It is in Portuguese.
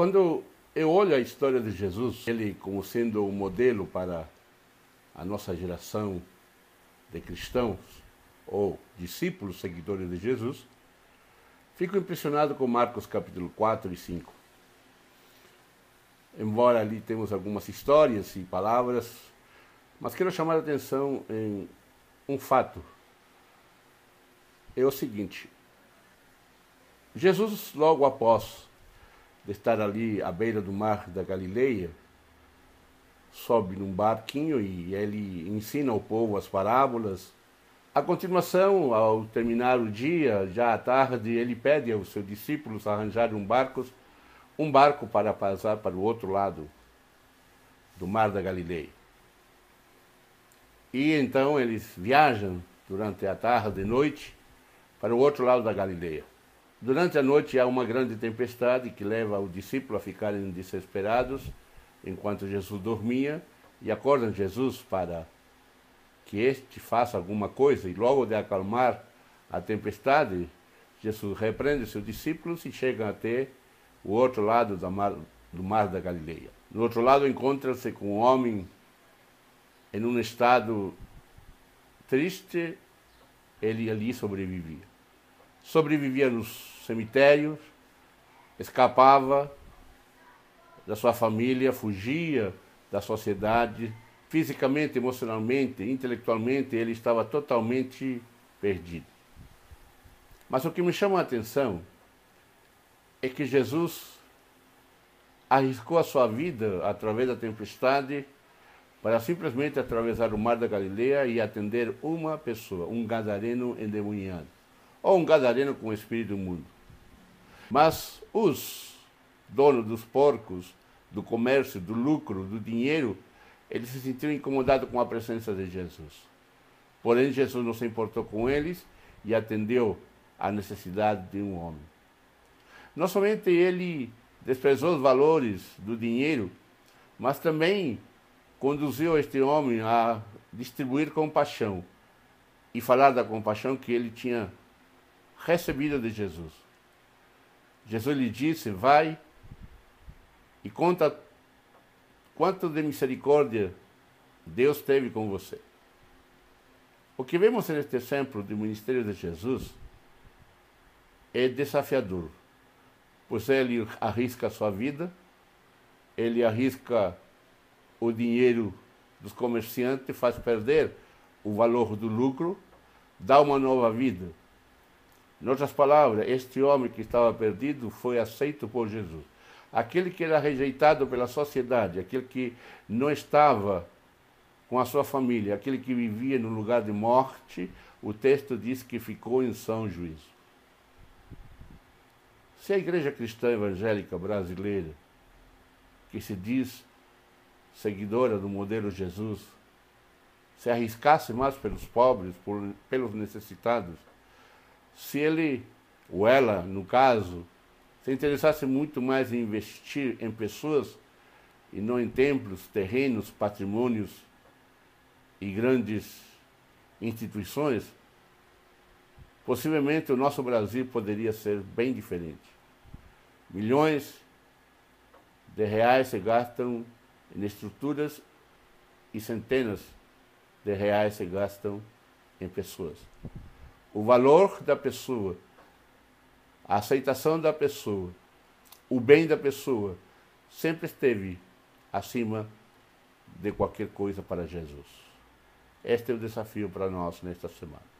Quando eu olho a história de Jesus, ele como sendo um modelo para a nossa geração de cristãos ou discípulos, seguidores de Jesus, fico impressionado com Marcos capítulo 4 e 5. Embora ali temos algumas histórias e palavras, mas quero chamar a atenção em um fato. É o seguinte: Jesus, logo após de estar ali à beira do mar da Galileia, sobe num barquinho e ele ensina ao povo as parábolas. A continuação, ao terminar o dia, já à tarde, ele pede aos seus discípulos arranjarem um barco, um barco para passar para o outro lado do mar da Galileia. E então eles viajam durante a tarde e noite para o outro lado da Galileia. Durante a noite há uma grande tempestade que leva o discípulo a ficarem desesperados enquanto Jesus dormia e acordam Jesus para que este faça alguma coisa e logo de acalmar a tempestade, Jesus repreende seus discípulos e chegam até o outro lado do mar, do mar da Galileia. No outro lado encontra-se com um homem em um estado triste, ele ali sobrevivia sobrevivia nos cemitérios, escapava da sua família, fugia da sociedade, fisicamente, emocionalmente, intelectualmente, ele estava totalmente perdido. Mas o que me chama a atenção é que Jesus arriscou a sua vida através da tempestade para simplesmente atravessar o mar da Galileia e atender uma pessoa, um gadareno endemoniado ou um gadareno com espírito imundo. Mas os donos dos porcos, do comércio, do lucro, do dinheiro, eles se sentiram incomodados com a presença de Jesus. Porém, Jesus não se importou com eles e atendeu à necessidade de um homem. Não somente ele desprezou os valores do dinheiro, mas também conduziu este homem a distribuir compaixão e falar da compaixão que ele tinha recebida de Jesus. Jesus lhe disse: Vai e conta quanto de misericórdia Deus teve com você. O que vemos neste exemplo do ministério de Jesus é desafiador, pois ele arrisca a sua vida, ele arrisca o dinheiro dos comerciantes, faz perder o valor do lucro, dá uma nova vida em outras palavras, este homem que estava perdido foi aceito por Jesus. Aquele que era rejeitado pela sociedade, aquele que não estava com a sua família, aquele que vivia no lugar de morte, o texto diz que ficou em são juízo. Se a igreja cristã evangélica brasileira, que se diz seguidora do modelo Jesus, se arriscasse mais pelos pobres, pelos necessitados, se ele, ou ela, no caso, se interessasse muito mais em investir em pessoas e não em templos, terrenos, patrimônios e grandes instituições, possivelmente o nosso Brasil poderia ser bem diferente. Milhões de reais se gastam em estruturas e centenas de reais se gastam em pessoas o valor da pessoa, a aceitação da pessoa, o bem da pessoa, sempre esteve acima de qualquer coisa para Jesus. Este é o desafio para nós nesta semana.